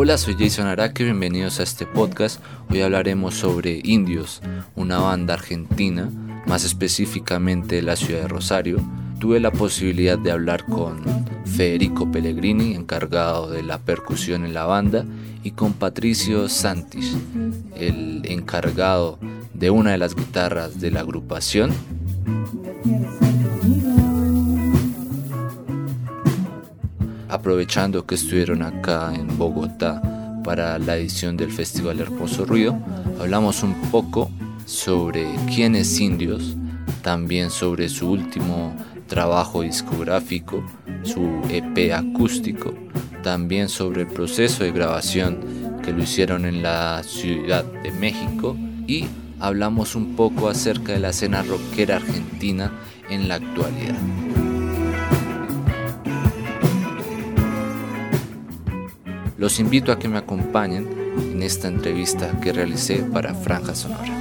Hola, soy Jason Araque, bienvenidos a este podcast. Hoy hablaremos sobre Indios, una banda argentina, más específicamente de la ciudad de Rosario. Tuve la posibilidad de hablar con Federico Pellegrini, encargado de la percusión en la banda, y con Patricio Santis, el encargado de una de las guitarras de la agrupación. Aprovechando que estuvieron acá en Bogotá para la edición del Festival Hermoso Ruido, hablamos un poco sobre quién es Indios, también sobre su último trabajo discográfico, su EP acústico, también sobre el proceso de grabación que lo hicieron en la Ciudad de México y hablamos un poco acerca de la escena rockera argentina en la actualidad. Los invito a que me acompañen en esta entrevista que realicé para Franja Sonora.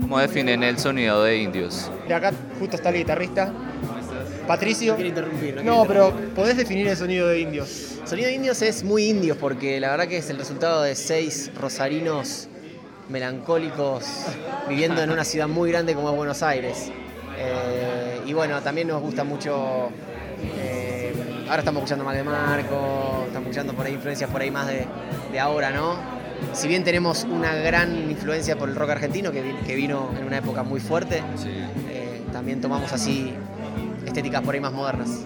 ¿Cómo definen el sonido de indios? De acá justo está el guitarrista. Patricio. No quiero interrumpir. No, pero podés definir el sonido de indios. interrumpir. Sonido de indios es muy indios porque la verdad que es el resultado de seis rosarinos melancólicos viviendo en una ciudad muy grande como es Buenos Aires. Eh, y bueno, también nos gusta mucho. eh, ahora estamos escuchando más de Marco, estamos escuchando por ahí influencias por ahí más de, de ahora, ¿no? Si bien tenemos una gran influencia por el rock argentino que, que vino en una época muy fuerte, eh, también tomamos así estéticas por ahí más modernas.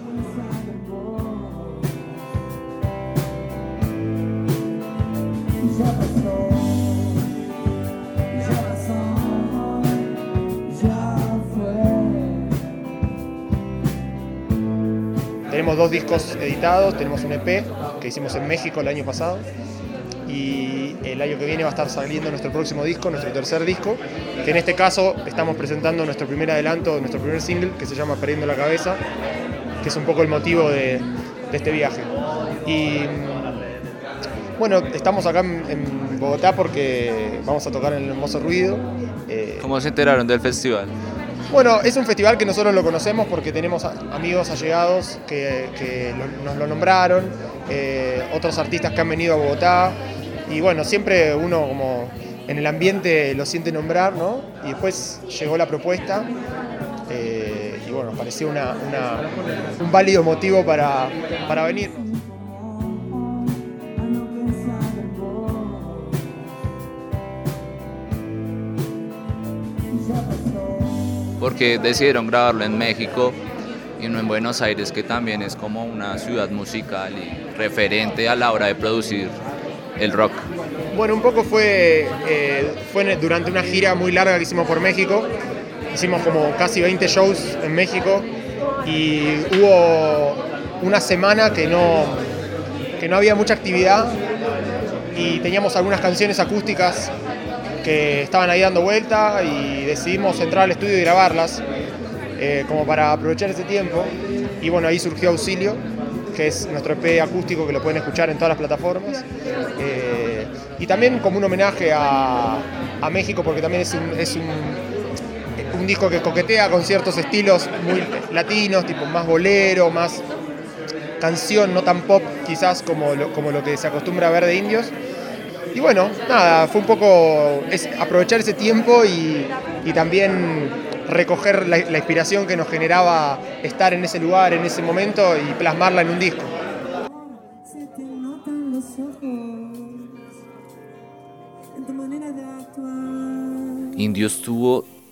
Tenemos dos discos editados, tenemos un EP que hicimos en México el año pasado y el año que viene va a estar saliendo nuestro próximo disco, nuestro tercer disco, que en este caso estamos presentando nuestro primer adelanto, nuestro primer single que se llama Perdiendo la Cabeza, que es un poco el motivo de, este viaje. Y bueno, estamos acá en, en Bogotá porque vamos a tocar en el Hermoso Ruido. eh, ¿Cómo se enteraron del festival? Bueno, es un festival que nosotros lo conocemos porque tenemos amigos allegados que, nos lo nombraron, eh, otros artistas que han venido a Bogotá y bueno, siempre uno como en el ambiente lo siente nombrar, ¿no? Y después llegó la propuesta eh, y bueno, nos pareció una- un válido motivo para, para venir. Porque decidieron grabarlo en México y no en Buenos Aires, que también es como una ciudad musical y referente a la hora de producir el rock. Bueno, un poco fue, eh, fue durante una gira muy larga que hicimos por México. Hicimos como casi 20 shows en México y hubo una semana que no, que no había mucha actividad y teníamos algunas canciones acústicas que estaban ahí dando vuelta y decidimos entrar al estudio y grabarlas eh, como para aprovechar ese tiempo. Y bueno, ahí surgió Auxilio, que es nuestro EP acústico que lo pueden escuchar en todas las plataformas. Eh, y también como un homenaje a, a México, porque también es un, es un, un disco que coquetea con ciertos estilos muy latinos, tipo más bolero, más canción, no tan pop quizás como lo, como lo que se acostumbra a ver de indios. Y bueno, nada, fue un poco es aprovechar ese tiempo y, y también recoger la, la inspiración que nos generaba estar en ese lugar, en ese momento y plasmarla en un disco. Se te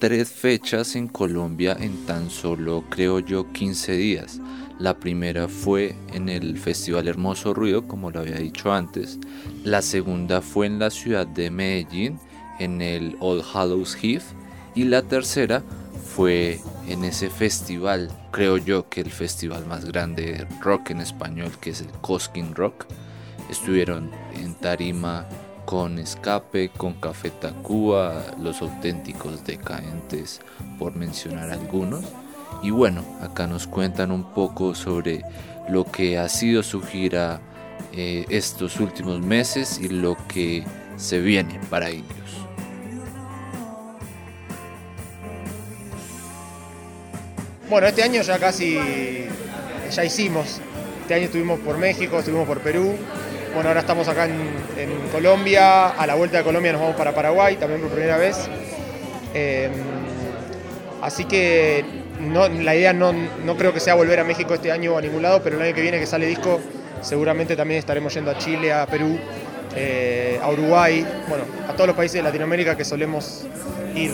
tres fechas en Colombia en tan solo, creo yo, 15 días. La primera fue en el Festival Hermoso Ruido, como lo había dicho antes. La segunda fue en la ciudad de Medellín, en el All Hallows Eve. Y la tercera fue en ese festival, creo yo que el festival más grande de rock en español, que es el Cosquín Rock. Estuvieron en tarima con Escape, con Café Tacuba, los auténticos decadentes, por mencionar algunos. Y bueno, acá nos cuentan un poco sobre lo que ha sido su gira eh, estos últimos meses y lo que se viene para ellos. Bueno, este año ya casi, ya hicimos. Este año estuvimos por México, estuvimos por Perú. Bueno, ahora estamos acá en, Colombia. A la vuelta de Colombia nos vamos para Paraguay, también por primera vez. Eh, así que la idea no, no creo que sea volver a México este año o a ningún lado, pero el año que viene que sale disco seguramente también estaremos yendo a Chile, a Perú, eh, a Uruguay, bueno, a todos los países de Latinoamérica que solemos ir.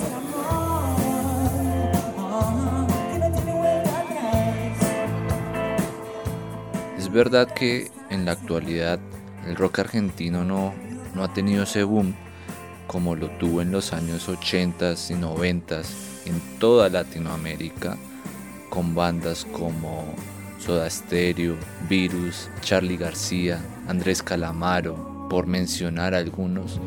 Es verdad que en la actualidad el rock argentino no, no ha tenido ese boom como lo tuvo en los años 80 y 90 en toda Latinoamérica, con bandas como Soda Stereo, Virus, Charlie García, Andrés Calamaro, por mencionar algunos.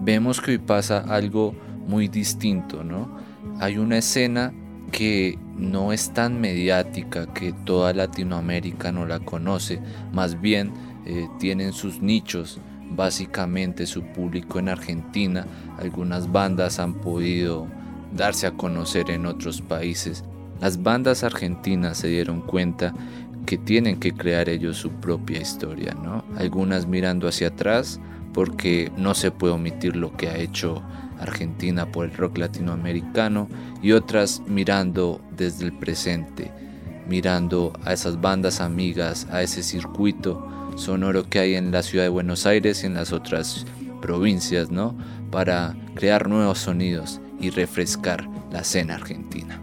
Vemos que hoy pasa algo muy distinto, ¿no? Hay una escena que no es tan mediática, que toda Latinoamérica no la conoce, más bien eh, tienen sus nichos, básicamente su público en Argentina, algunas bandas han podido darse a conocer en otros países. Las bandas argentinas se dieron cuenta que tienen que crear ellos su propia historia, ¿no? Algunas mirando hacia atrás porque no se puede omitir lo que ha hecho Argentina por el rock latinoamericano y otras mirando desde el presente, mirando a esas bandas amigas, a ese circuito sonoro que hay en la ciudad de Buenos Aires y en las otras provincias, ¿no? Para crear nuevos sonidos y refrescar la escena argentina.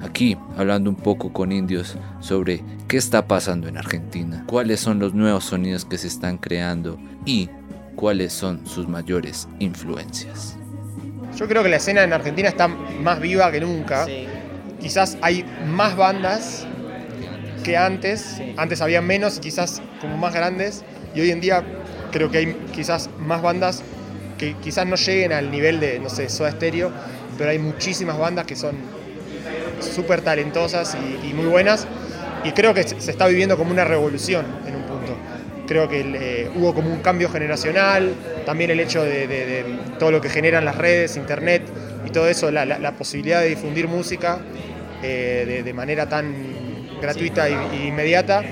Aquí hablando un poco con indios sobre qué está pasando en Argentina, cuáles son los nuevos sonidos que se están creando y cuáles son sus mayores influencias. Yo creo que la escena en Argentina está más viva que nunca. Sí. Quizás hay más bandas que antes. Antes había menos y quizás como más grandes. Y hoy en día creo que hay quizás más bandas que quizás no lleguen al nivel de, no sé, Soda Stereo, pero hay muchísimas bandas que son súper talentosas y, y muy buenas. Y creo que se está viviendo como una revolución en un. Creo que eh, hubo como un cambio generacional, también el hecho de, todo lo que generan las redes, internet y todo eso, la, posibilidad de difundir música eh, de, manera tan gratuita y inmediata,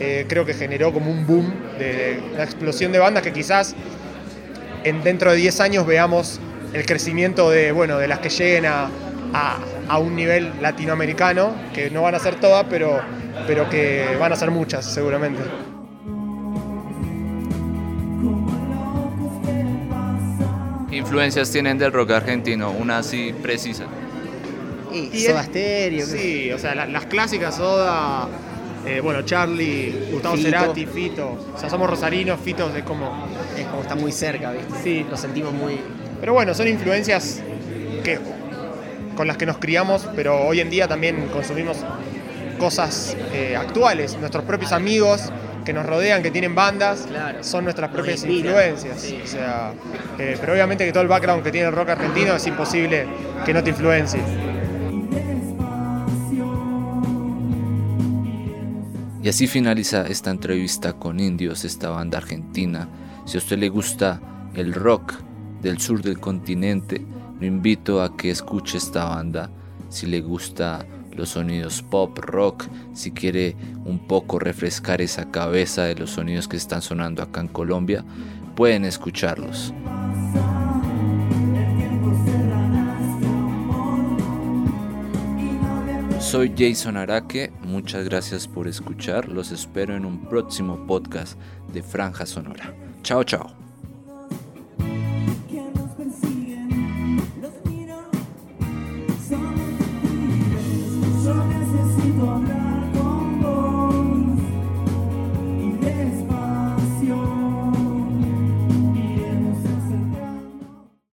eh, creo que generó como un boom de una explosión de bandas que quizás en dentro de 10 años veamos el crecimiento de, bueno, de las que lleguen a, a- a un nivel latinoamericano, que no van a ser todas, pero, pero que van a ser muchas seguramente. Influencias tienen del rock argentino, una así precisa. Y, Y Soda Stereo. Sí, o sea, la- las clásicas Soda, eh, bueno, Charlie, Gustavo Fito. Cerati, Fito. O sea, somos rosarinos, Fito es como... Es como está muy cerca, ¿viste? Sí. Lo sentimos muy. Pero bueno, son influencias que, con las que nos criamos, pero hoy en día también consumimos cosas eh, actuales. Nuestros propios amigos que nos rodean, que tienen bandas, Claro. son nuestras propias influencias. Sí. O sea, eh, pero obviamente que todo el background que tiene el rock argentino es imposible que no te influencie. Y así finaliza esta entrevista con Indios, esta banda argentina. Si a usted le gusta el rock del sur del continente, lo invito a que escuche esta banda. Si le gusta los sonidos pop, rock, si quiere un poco refrescar esa cabeza de los sonidos que están sonando acá en Colombia, pueden escucharlos. Soy Jason Araque, muchas gracias por escuchar, los espero en un próximo podcast de Franja Sonora. Chao, chao.